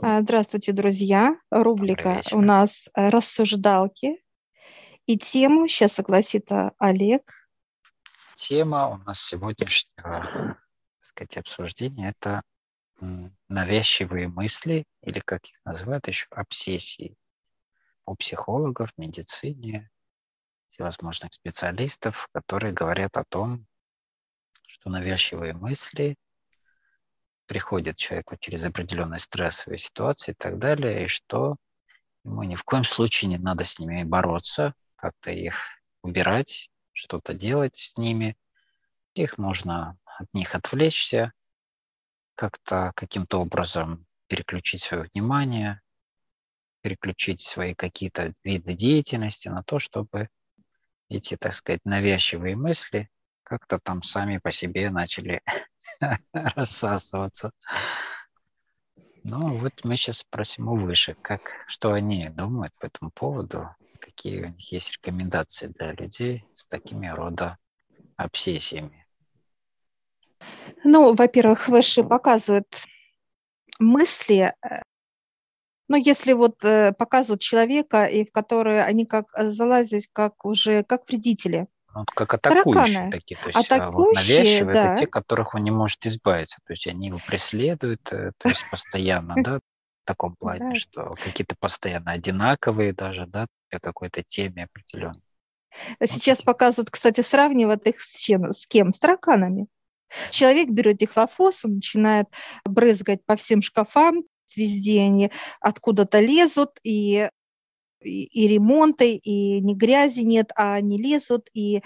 А, здравствуйте, друзья. Рубрика у нас э, «Рассуждалки». И тему сейчас согласит Олег. Тема у нас сегодняшнего так сказать, обсуждения – это навязчивые мысли, или как их называют еще, обсессии у психологов, в медицине, всевозможных специалистов, которые говорят о том, что навязчивые мысли приходят человеку через определенные стрессовые ситуации и так далее, и что ему ни в коем случае не надо с ними бороться, как-то их убирать, что-то делать с ними. Их нужно от них отвлечься, как-то каким-то образом переключить свое внимание, переключить свои какие-то виды деятельности на то, чтобы эти, так сказать, навязчивые мысли как-то там сами по себе начали рассасываться. Ну, вот мы сейчас спросим у выше, как, что они думают по этому поводу, какие у них есть рекомендации для людей с такими рода обсессиями. Ну, во-первых, выше показывают мысли, э, ну, если вот э, показывают человека, и в которые они как залазят, как уже, как вредители – ну, как атакующие Тараканы. такие. То есть атакующие, а вот навязчивые да. это те, которых он не может избавиться. То есть они его преследуют, э, то есть постоянно, да, в таком плане, что какие-то постоянно одинаковые даже, да, для какой-то теме определенной. Сейчас показывают, кстати, сравнивают их с чем? С кем? С тараканами. Человек берет дихлофос, он начинает брызгать по всем шкафам, везде они откуда-то лезут, и и, и ремонты, и ни грязи нет, а они лезут, и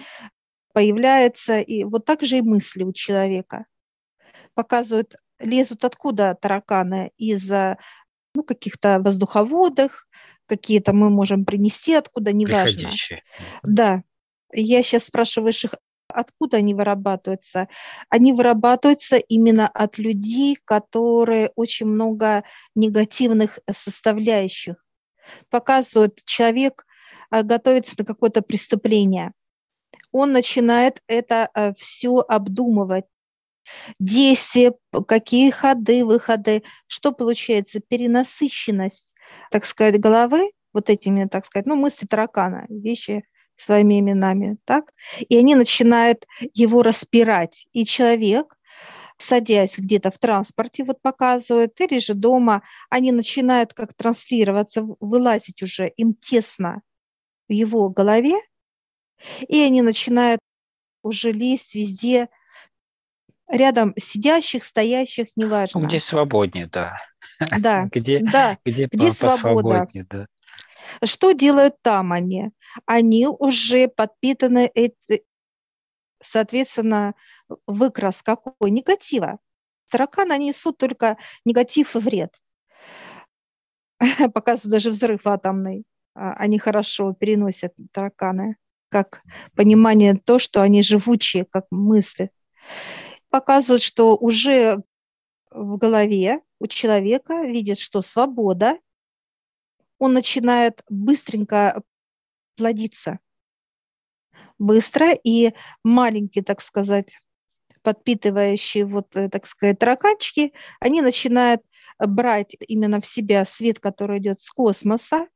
появляется, и вот так же и мысли у человека. Показывают, лезут откуда тараканы? Из ну, каких-то воздуховодах, какие-то мы можем принести откуда, неважно. Да. Я сейчас спрашиваю их, откуда они вырабатываются? Они вырабатываются именно от людей, которые очень много негативных составляющих показывают, человек э, готовится на какое-то преступление. Он начинает это э, все обдумывать. Действия, какие ходы, выходы, что получается, перенасыщенность, так сказать, головы, вот этими, так сказать, ну, мысли таракана, вещи своими именами, так, и они начинают его распирать. И человек садясь где-то в транспорте, вот показывают, или же дома, они начинают как транслироваться, вылазить уже, им тесно в его голове, и они начинают уже лезть везде, рядом сидящих, стоящих, неважно. Где свободнее, да. Да, где, да, где, где свобода. Да. Что делают там они? Они уже подпитаны соответственно, выкрас какой? Негатива. Тараканы несут только негатив и вред. Показывают даже взрыв атомный. А, они хорошо переносят тараканы, как понимание то, что они живучие, как мысли. Показывают, что уже в голове у человека видит, что свобода, он начинает быстренько плодиться – быстро, и маленькие, так сказать, подпитывающие, вот, э, так сказать, тараканчики, они начинают брать именно в себя свет, который идет с космоса.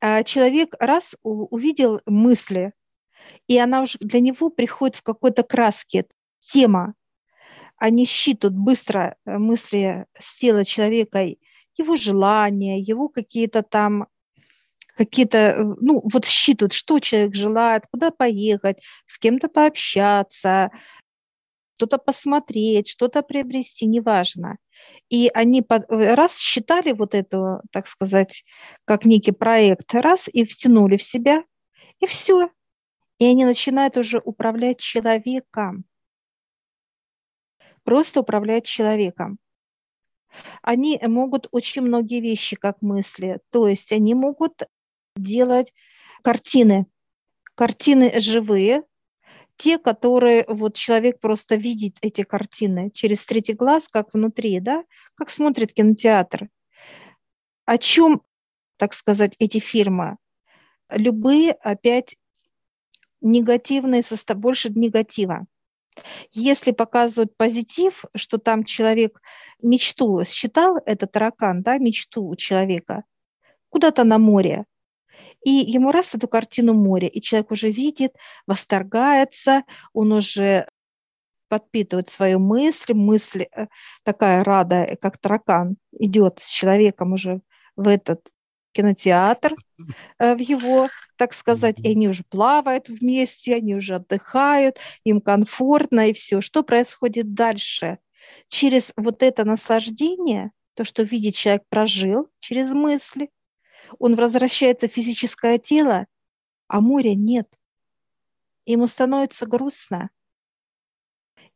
А человек раз увидел мысли, и она уже для него приходит в какой-то краске, тема. Они считают быстро э, мысли с тела человека, его желания, его какие-то там какие-то, э, ну, вот считывают, что человек желает, куда поехать, с кем-то пообщаться, что-то посмотреть, что-то приобрести, неважно. И они э, раз считали вот эту, так сказать, как некий проект, раз и втянули в себя, и все. И они начинают уже управлять человеком. Просто управлять человеком. Они могут очень многие вещи, как мысли. То есть они могут делать картины. Картины живые, те, которые вот человек просто видит эти картины через третий глаз, как внутри, да, как смотрит кинотеатр. О чем, так сказать, эти фильмы? Любые опять негативные, состав, больше негатива. Если показывают позитив, что там человек мечту считал, это таракан, да, мечту у человека, куда-то на море, и ему раз эту картину море, и человек уже видит, восторгается, он уже подпитывает свою мысль, мысль э, такая рада, как таракан, идет с человеком уже в этот кинотеатр, э, в его, так сказать, и они уже плавают вместе, они уже отдыхают, им комфортно и все. Что происходит дальше? Через вот это наслаждение, то, что видит человек прожил через мысли, он возвращается в физическое тело, а моря нет. Ему становится грустно.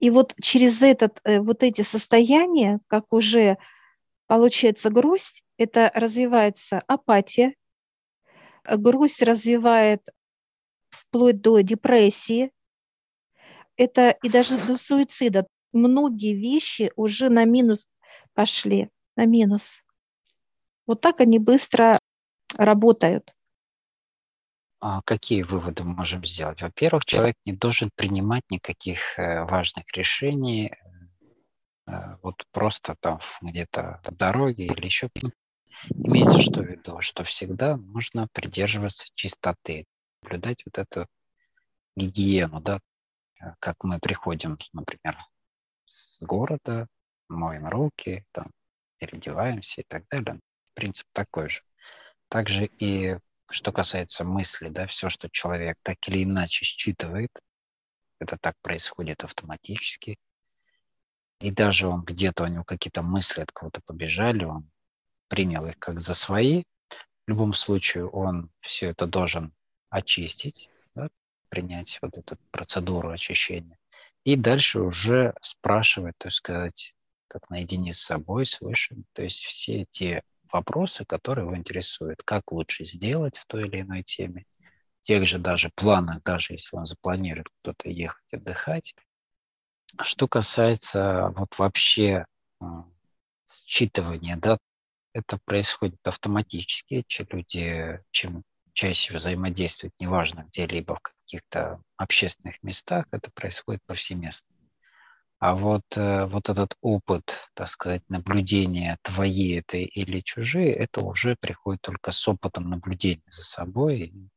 И вот через этот, э, вот эти состояния, как уже получается грусть, это развивается апатия, грусть развивает вплоть до депрессии, это и даже до суицида. Многие вещи уже на минус пошли, на минус. Вот так они быстро работают. А какие выводы можем сделать? Во-первых, человек не должен принимать никаких э, важных решений, э, вот просто там где-то по дороге или еще. Имеется что в виду, что всегда нужно придерживаться чистоты, наблюдать вот эту гигиену, да, э, как мы приходим, например, с города, моем руки, там, переодеваемся и так далее. Принцип такой же. Также и что касается мысли, да, все, что человек так или иначе считывает, это так происходит автоматически. И даже он где-то, у него какие-то мысли от кого-то побежали, он принял их как за свои. В любом случае он все это должен очистить, да, принять вот эту процедуру очищения. И дальше уже спрашивать, то есть сказать, как наедине с собой, с высшим, то есть все те вопросы, которые его интересуют. Как лучше сделать в той или иной теме. Тех же даже планах, даже если он запланирует кто-то ехать отдыхать. Что касается вот вообще э, считывания, да, это происходит автоматически. Люди, чем чаще взаимодействуют, неважно где-либо в каких-то общественных местах, это происходит повсеместно. А вот, э, вот этот опыт, так сказать, наблюдения твои это или чужие, это уже приходит только с опытом наблюдения за собой. И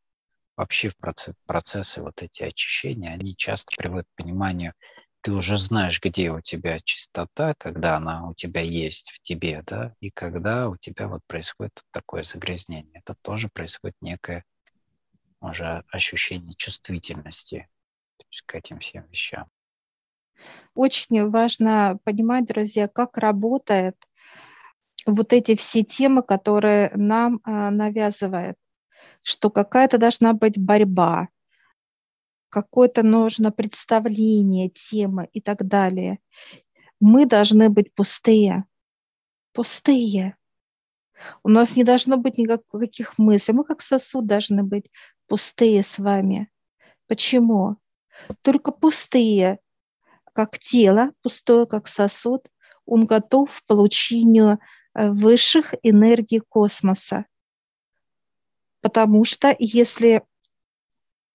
вообще процесс, процессы вот эти очищения, они часто приводят к пониманию, ты уже знаешь, где у тебя чистота, когда она у тебя есть в тебе, да, и когда у тебя вот происходит такое загрязнение. Это тоже происходит некое уже ощущение чувствительности к этим всем вещам. Очень важно понимать, друзья, как работает вот эти все темы, которые нам а, навязывают, что какая-то должна быть борьба, какое-то нужно представление, темы и так далее. Мы должны быть пустые, пустые. У нас не должно быть никаких мыслей. Мы как сосуд должны быть пустые с вами. Почему? Только пустые как тело, пустое, как сосуд, он готов к получению э, высших энергий космоса. Потому что если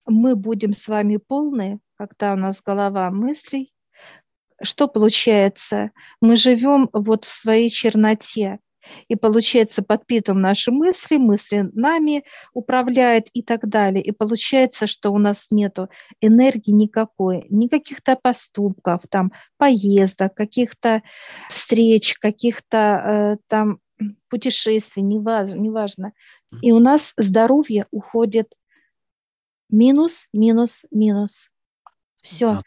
мы будем с вами полны, когда у нас голова мыслей, что получается? Мы живем вот в своей черноте. И получается, подпитываем наши мысли, мысли нами управляют и так далее. И получается, что у нас нет энергии никакой, никаких-то поступков, там, поездок, каких-то встреч, каких-то э, там путешествий, неважно, неважно. И у нас здоровье уходит минус, минус, минус. Все.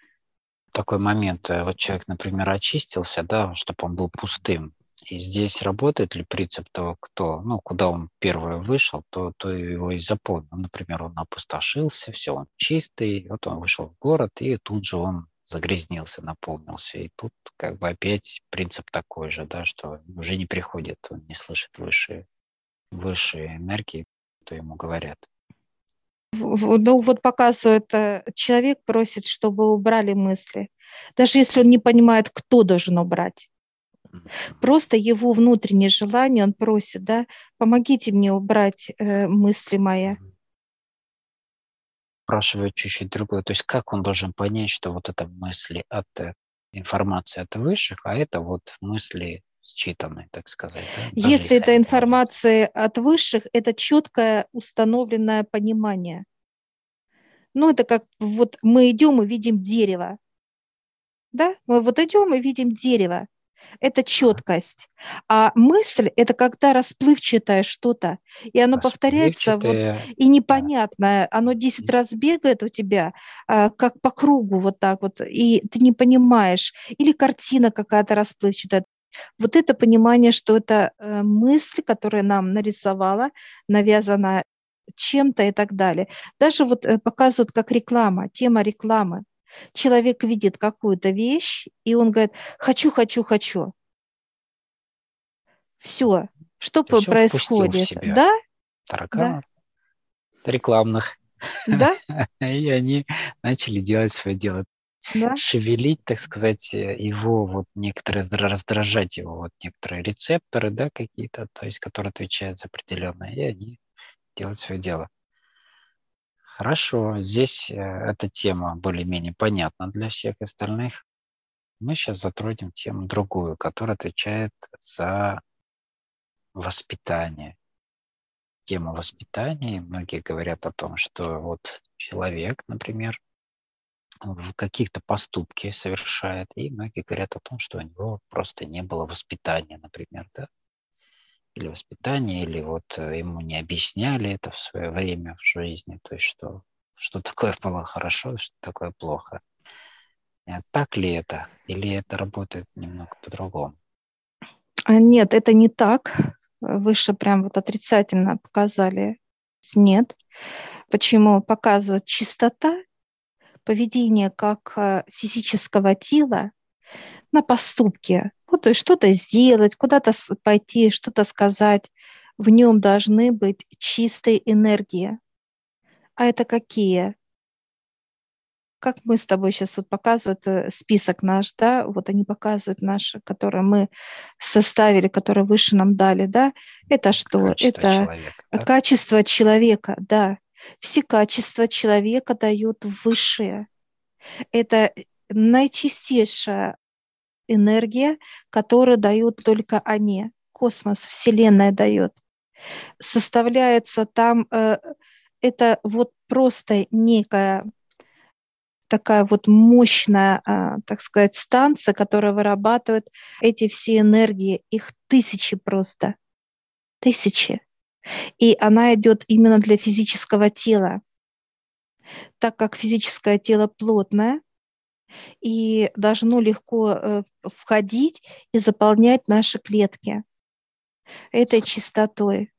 Такой момент, э, вот человек, например, очистился, да, чтобы он был пустым, и здесь работает ли принцип того, кто, ну, куда он первый вышел, то, то его и запомнил. Например, он опустошился, все, он чистый, вот он вышел в город, и тут же он загрязнился, наполнился. И тут как бы опять принцип такой же, да, что уже не приходит, он не слышит высшие, высшие энергии, то ему говорят. Ну вот показывает, человек просит, чтобы убрали мысли. Даже если он не понимает, кто должен убрать. Просто его внутреннее желание, он просит, да, помогите мне убрать э, мысли мои. спрашиваю чуть-чуть другое. То есть как он должен понять, что вот это мысли от э, информации от высших, а это вот мысли считанные, так сказать. Да? Если это информация от высших, это четкое установленное понимание. Ну, это как вот мы идем и видим дерево. Да, мы вот идем и видим дерево это четкость. А мысль – это когда расплывчатое что-то, и оно повторяется вот, и непонятное. Оно 10 раз бегает у тебя, а, как по кругу вот так вот, и ты не понимаешь. Или картина какая-то расплывчатая. Вот это понимание, что это э, мысль, которая нам нарисовала, навязана чем-то и так далее. Даже вот э, показывают как реклама, тема рекламы. Человек видит какую-то вещь, и он говорит, хочу, хочу, хочу. Все. Что Ты происходит? Да? Тараканов да. рекламных. Да? И они начали делать свое дело. Да? Шевелить, так сказать, его, вот некоторые, раздражать его, вот некоторые рецепторы, да, какие-то, то есть, которые отвечают за определенное, и они делают свое дело. Хорошо, здесь э, эта тема более-менее понятна для всех остальных. Мы сейчас затронем тему другую, которая отвечает за воспитание. Тема воспитания. Многие говорят о том, что вот человек, например, в каких-то поступки совершает, и многие говорят о том, что у него просто не было воспитания, например, да, или воспитание, или вот э, ему не объясняли это в свое время в жизни, то есть что, что такое было хорошо, что такое плохо. А так ли это? Или это работает немного по-другому? А, нет, это не так. Выше прям вот отрицательно показали. Нет. Почему? Показывает чистота поведение как э, физического тела на поступки, ну, то есть что-то сделать, куда-то пойти, что-то сказать. В нем должны быть чистые энергии. А это какие? Как мы с тобой сейчас вот показывают э, список наш, да, вот они показывают наши, которые мы составили, которые выше нам дали, да, это что? Качество это человека, да? качество человека, да. Все качества человека дают высшие. Это наичистейшая энергия, которую дают только они. Космос, Вселенная дает. Составляется там, э, это вот просто некая такая вот мощная, э, так сказать, станция, которая вырабатывает эти все энергии. Их тысячи просто. Тысячи. И она идет именно для физического тела. Так как физическое тело плотное, и должно легко э, входить и заполнять наши клетки этой чистотой.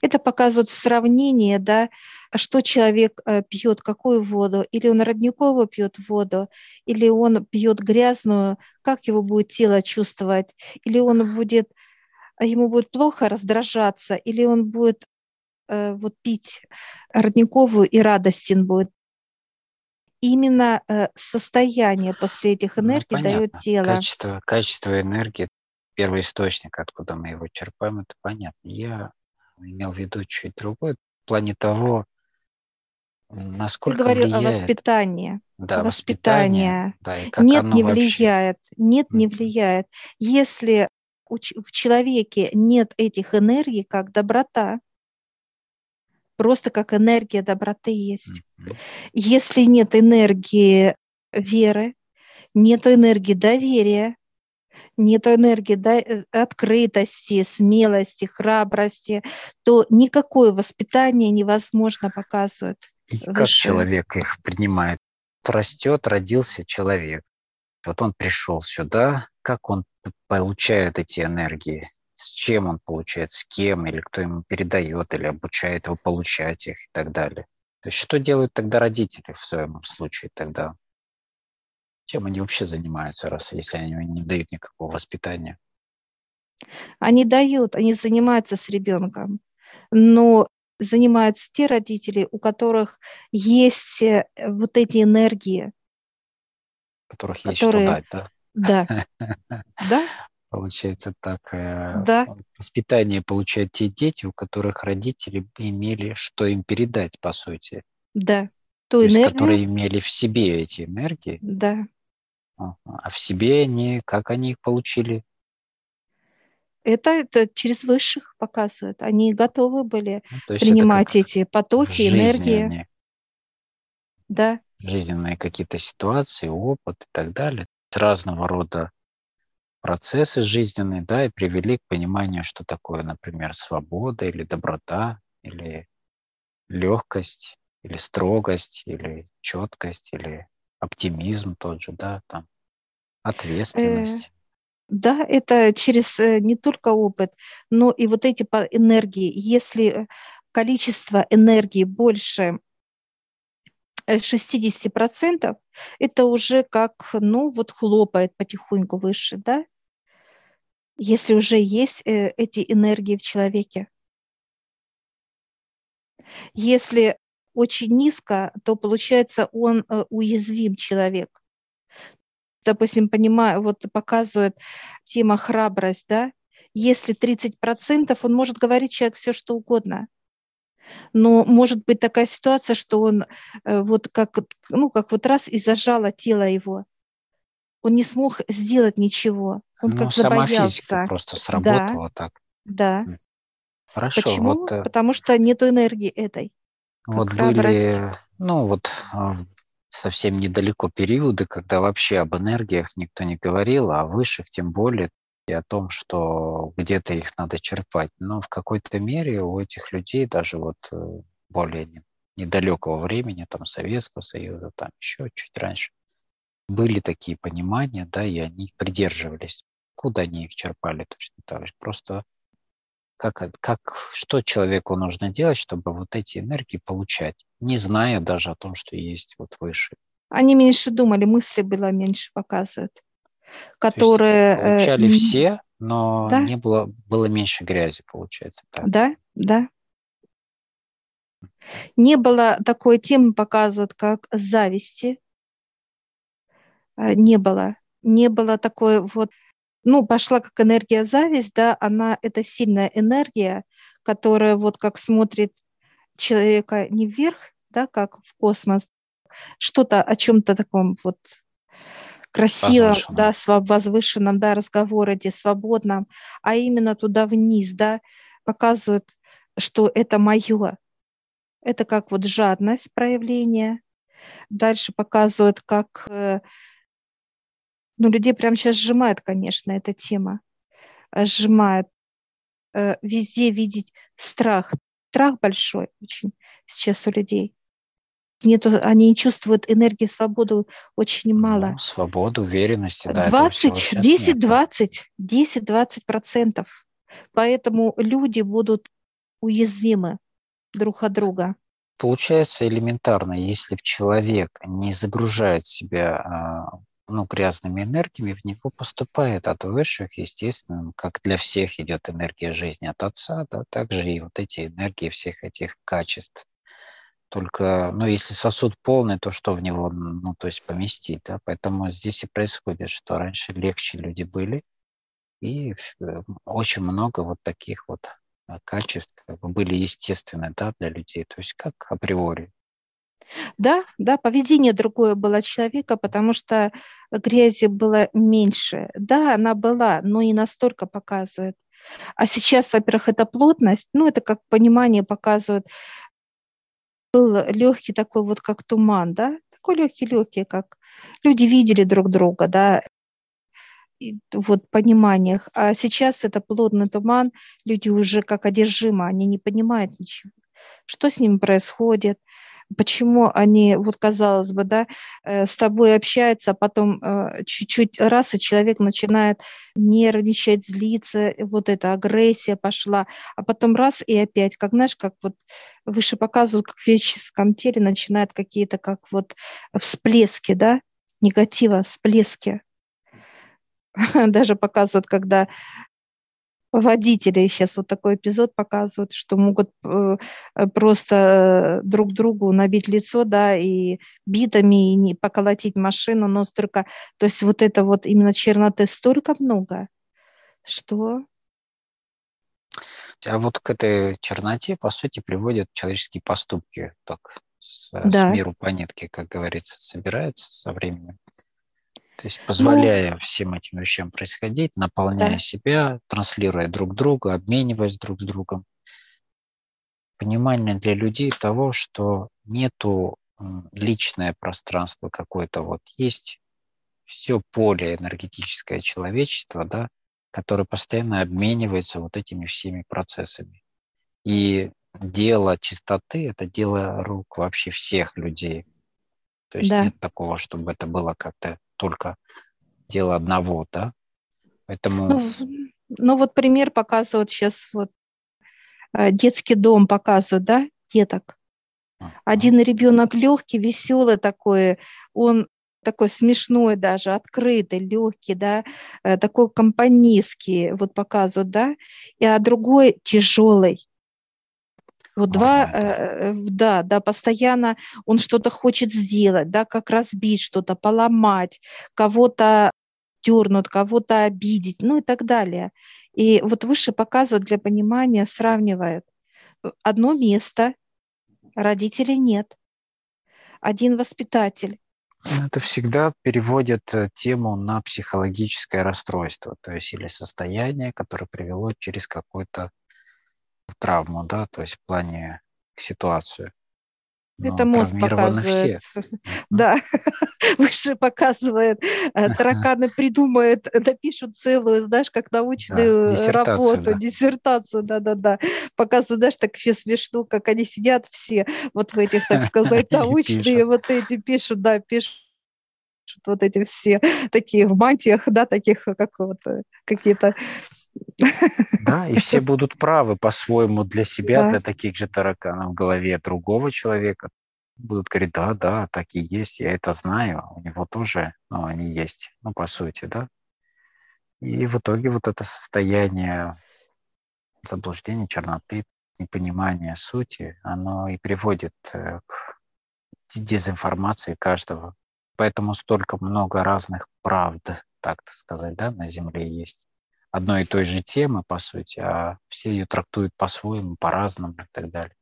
Это показывает сравнение, да, что человек э, пьет, какую воду, или он родниковую пьет воду, или он пьет грязную, как его будет тело чувствовать, или он будет, ему будет плохо раздражаться, или он будет э, вот пить родниковую и радостен будет именно э, состояние после этих ну, энергий ну, дает тело. Качество, качество энергии, первый источник, откуда мы его черпаем, это понятно. Я имел в виду чуть другое, в плане того, насколько Ты говорил влияет... о воспитании. Да, воспитание. Да, и как Нет, не вообще... влияет. Нет, не влияет. Если в человеке нет этих энергий, как доброта, просто как энергия доброты есть. Mm-hmm. Если нет энергии веры, нет энергии доверия, нет энергии да, э, открытости, смелости, храбрости, то никакое воспитание невозможно показывать. И как человек их принимает? Растет, родился человек. Вот он пришел сюда, как он получает эти энергии? С чем он получает, с кем, или кто ему передает, или обучает его получать их и так далее. То есть что делают тогда родители в своем случае тогда? Чем они вообще занимаются, раз если они не дают никакого воспитания? Они дают, они занимаются с ребенком, но занимаются те родители, у которых есть э, вот эти энергии. У которых есть которые... что дать, да? Да. Да, Получается так, э, да. воспитание получают те дети, у которых родители имели что им передать, по сути. Да. ту То есть, энергию. которые имели в себе эти энергии, Да. а в себе они, как они их получили? Это, это через высших показывают. Они готовы были Ну, есть принимать эти потоки, энергии. они, Да. жизненные какие-то ситуации, опыт и так далее, разного рода процессы жизненные, да, и привели к пониманию, что такое, например, свобода или доброта, или легкость, или строгость, или четкость, или оптимизм тот же, да, там, Э, ответственность. Да, это через э, не только опыт, но и вот эти энергии. Если э, количество энергии больше э, 60%, это уже как, ну, вот хлопает потихоньку выше, да? Если уже есть э, эти энергии в человеке. Если очень низко, то получается он э, уязвим человек. Допустим, понимаю, вот показывает тема храбрость, да? Если 30%, он может говорить человек все, что угодно. Но может быть такая ситуация, что он э, вот как, ну, как вот раз и зажало тело его. Он не смог сделать ничего. Он Ну, как сама физика просто Да, сработала так. да. Хорошо, Почему? вот, э, Потому что нет энергии этой, вот храбрость. были, ну, вот а, совсем недалеко периоды, когда вообще об энергиях никто не говорил, а о высших тем более, и о том, что где-то их надо черпать. Но в какой-то мере у этих людей даже вот э, более не- недалекого времени, там Советского Союза, там еще чуть раньше, были такие понимания, да, и они их придерживались. Куда они их черпали точно так же? Просто как, как, что человеку нужно делать, чтобы вот эти энергии получать, не зная даже о том, что есть вот выше. Они меньше думали, мысли было меньше показывают, То есть которые... э, получали м, все, но Да, не было, было меньше грязи, получается так. да, да. Не было такой темы показывают, как зависти. Э, Не было. Не было такой вот... Ну, пошла как энергия зависть, да, она, это сильная энергия, которая вот как смотрит человека не вверх, да, как в космос, что-то о чем-то таком вот красивом, Возвышенном. да, возвышенном, да, разговороде, свободном, а именно туда вниз, да, показывают, что это мое. Это как вот жадность проявления. Дальше показывают, как, э, ну, людей прямо сейчас сжимает, конечно, эта тема, э, сжимает. Э, Везде видеть страх. Страх большой очень сейчас у людей. Нету, они чувствуют энергии свободы очень мало. Ну, свобода, уверенности, да, этого всего 20, сейчас 10, нет. 20, 10, 20 процентов. Поэтому люди будут уязвимы друг от друга. Получается элементарно, если человек не загружает себя а, ну, грязными энергиями, в него поступает от высших, естественно, как для всех идет энергия жизни от Отца, да, также и вот эти энергии всех этих качеств. Только, ну, если сосуд полный, то что в него, ну, то есть поместить, да, поэтому здесь и происходит, что раньше легче люди были, и э, очень много вот таких вот а, качеств как бы были естественны, да, для людей, то есть как априори. Да, да, поведение другое было человека, потому что грязи было меньше. Да, она была, но не настолько показывает. А сейчас, во-первых, это плотность, ну, это как понимание показывает. Был легкий такой вот, как туман, да, такой легкий-легкий, как люди видели друг друга, да, и вот пониманиях. А сейчас это плотный туман, люди уже как одержимы, они не понимают ничего. Что с ними происходит? Почему они, вот казалось бы, да, э, с тобой общаются, а потом э, чуть-чуть раз, и человек начинает нервничать, злиться, вот эта агрессия пошла, а потом раз, и опять, как знаешь, как вот выше показывают, как в физическом теле начинают какие-то как вот всплески, да, негатива, всплески. Даже показывают, когда водители сейчас вот такой эпизод показывают, что могут э, э, просто друг другу набить лицо, да, и битами, и не поколотить машину, но столько, то есть вот это вот именно черноты столько много, что А вот к этой черноте, по сути, приводят человеческие поступки, так с, да. с миру по нитке, как говорится, собирается со временем. То есть позволяя ну, всем этим вещам происходить, наполняя да. себя, транслируя друг друга, обмениваясь друг с другом. Понимание для людей того, что нету личное пространство какое-то, вот есть все поле энергетическое человечества, да, которое постоянно обменивается вот этими всеми процессами. И дело чистоты – это дело рук вообще всех людей. То есть да. нет такого, чтобы это было как-то только дело одного, да? Поэтому... Ну, ну вот пример показывают сейчас вот э, детский дом показывают, да, деток. Один ребенок легкий, веселый такой, он такой смешной даже, открытый, легкий, да, э, такой компанейский, вот показывают, да, а другой тяжелый, вот два, э, да, да, постоянно он что-то хочет сделать, да, как разбить что-то, поломать, кого-то дернуть, кого-то обидеть, ну и так далее. И вот выше показывают для понимания, сравнивают. Одно место, родителей нет. Один воспитатель. Это всегда переводит э, тему на психологическое расстройство, то есть или состояние, которое привело через какой-то травму, да, то есть в плане ситуацию. Это мозг показывает. Все. Да, выше показывает. Э, тараканы придумают, напишут целую, знаешь, как научную да, работу, да. диссертацию, да-да-да. Показывают, знаешь, так еще смешно, как они сидят все вот в этих, так сказать, научные вот эти пишут, да, пишут вот эти все такие в мантиях, да, таких как вот э, какие-то да, и все будут правы по-своему для себя, да. для таких же тараканов в голове другого человека. Будут говорить, да, да, так и есть, я это знаю, у него тоже, ну, они есть, ну, по сути, да. И в итоге вот это состояние заблуждения, черноты, непонимания сути, оно и приводит э, к дезинформации каждого. Поэтому столько много разных правд, так сказать, да, на Земле есть одной и той же темы, по сути, а все ее трактуют по-своему, по-разному и так далее.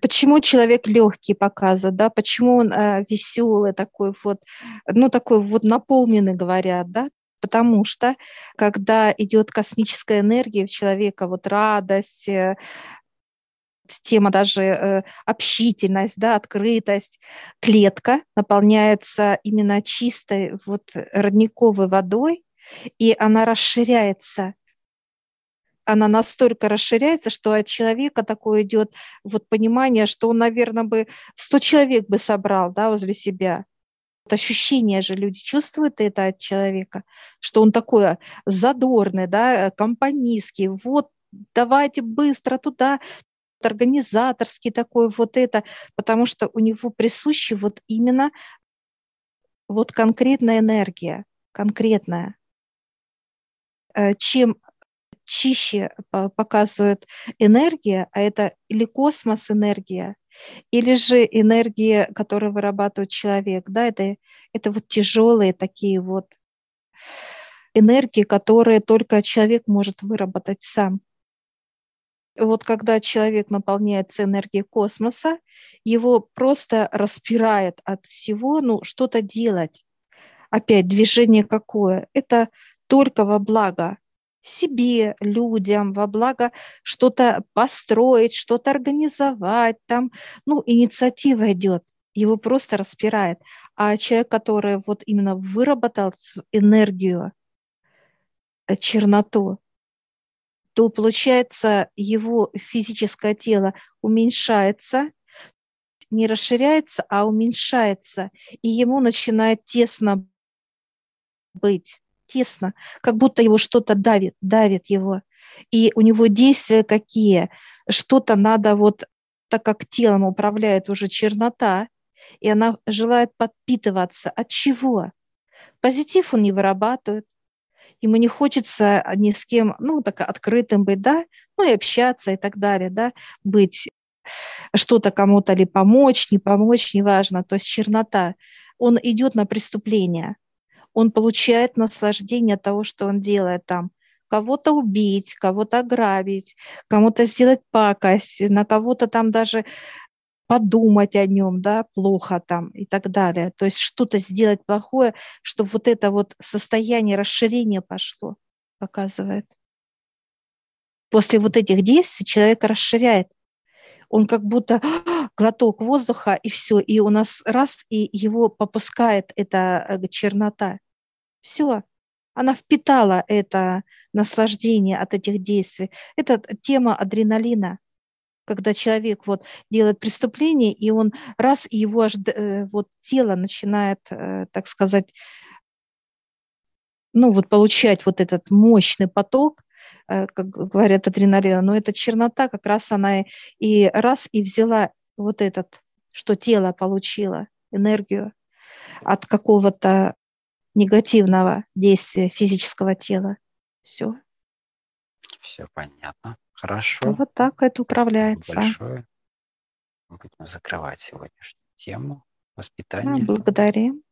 Почему человек легкий показывает, да? Почему он э, веселый такой вот, ну такой вот наполненный, говорят, да? Потому что когда идет космическая энергия в человека, вот радость, э, тема даже э, общительность, да, открытость, клетка наполняется именно чистой вот родниковой водой, и она расширяется. Она настолько расширяется, что от человека такое идет вот понимание, что он, наверное, бы 100 человек бы собрал да, возле себя. Вот ощущение же люди чувствуют это от человека, что он такой задорный, да, компанийский, вот давайте быстро туда, организаторский такой вот это, потому что у него присуща вот именно вот конкретная энергия, конкретная. Э, чем чище показывает энергия, а это или космос энергия, или же энергия, которую вырабатывает человек, да, это, это вот тяжелые такие вот энергии, которые только человек может выработать сам. Вот когда человек наполняется энергией космоса, его просто распирает от всего, ну, что-то делать. Опять движение какое? Это только во благо себе, людям, во благо что-то построить, что-то организовать, там, ну, инициатива идет, его просто распирает. А человек, который вот именно выработал энергию, э, черноту, то получается его физическое тело уменьшается, не расширяется, а уменьшается, и ему начинает тесно быть тесно, как будто его что-то давит, давит его. И у него действия какие? Что-то надо вот, так как телом управляет уже чернота, и она желает подпитываться. От чего? Позитив он не вырабатывает. Ему не хочется ни с кем, ну, так открытым быть, да, ну и общаться и так далее, да, быть что-то кому-то ли помочь, не помочь, неважно. То есть чернота. Он идет на преступление – он получает наслаждение от того, что он делает там. Кого-то убить, кого-то ограбить, кому-то сделать пакость, на кого-то там даже подумать о нем, да, плохо там и так далее. То есть что-то сделать плохое, чтобы вот это вот состояние расширения пошло, показывает. После вот этих действий человек расширяет. Он как будто глоток воздуха, и все, и у нас раз, и его попускает эта э, чернота. Все, она впитала это наслаждение от этих действий. Это тема адреналина когда человек вот делает преступление, и он раз, и его аж э, вот тело начинает, э, так сказать, ну вот получать вот этот мощный поток, э, как говорят адреналина, но эта чернота как раз она и раз и взяла вот этот, что тело получило, энергию от какого-то негативного действия физического тела. Все. Все понятно. Хорошо. Вот так это управляется. большое. Будем закрывать сегодняшнюю тему воспитания. Благодарим.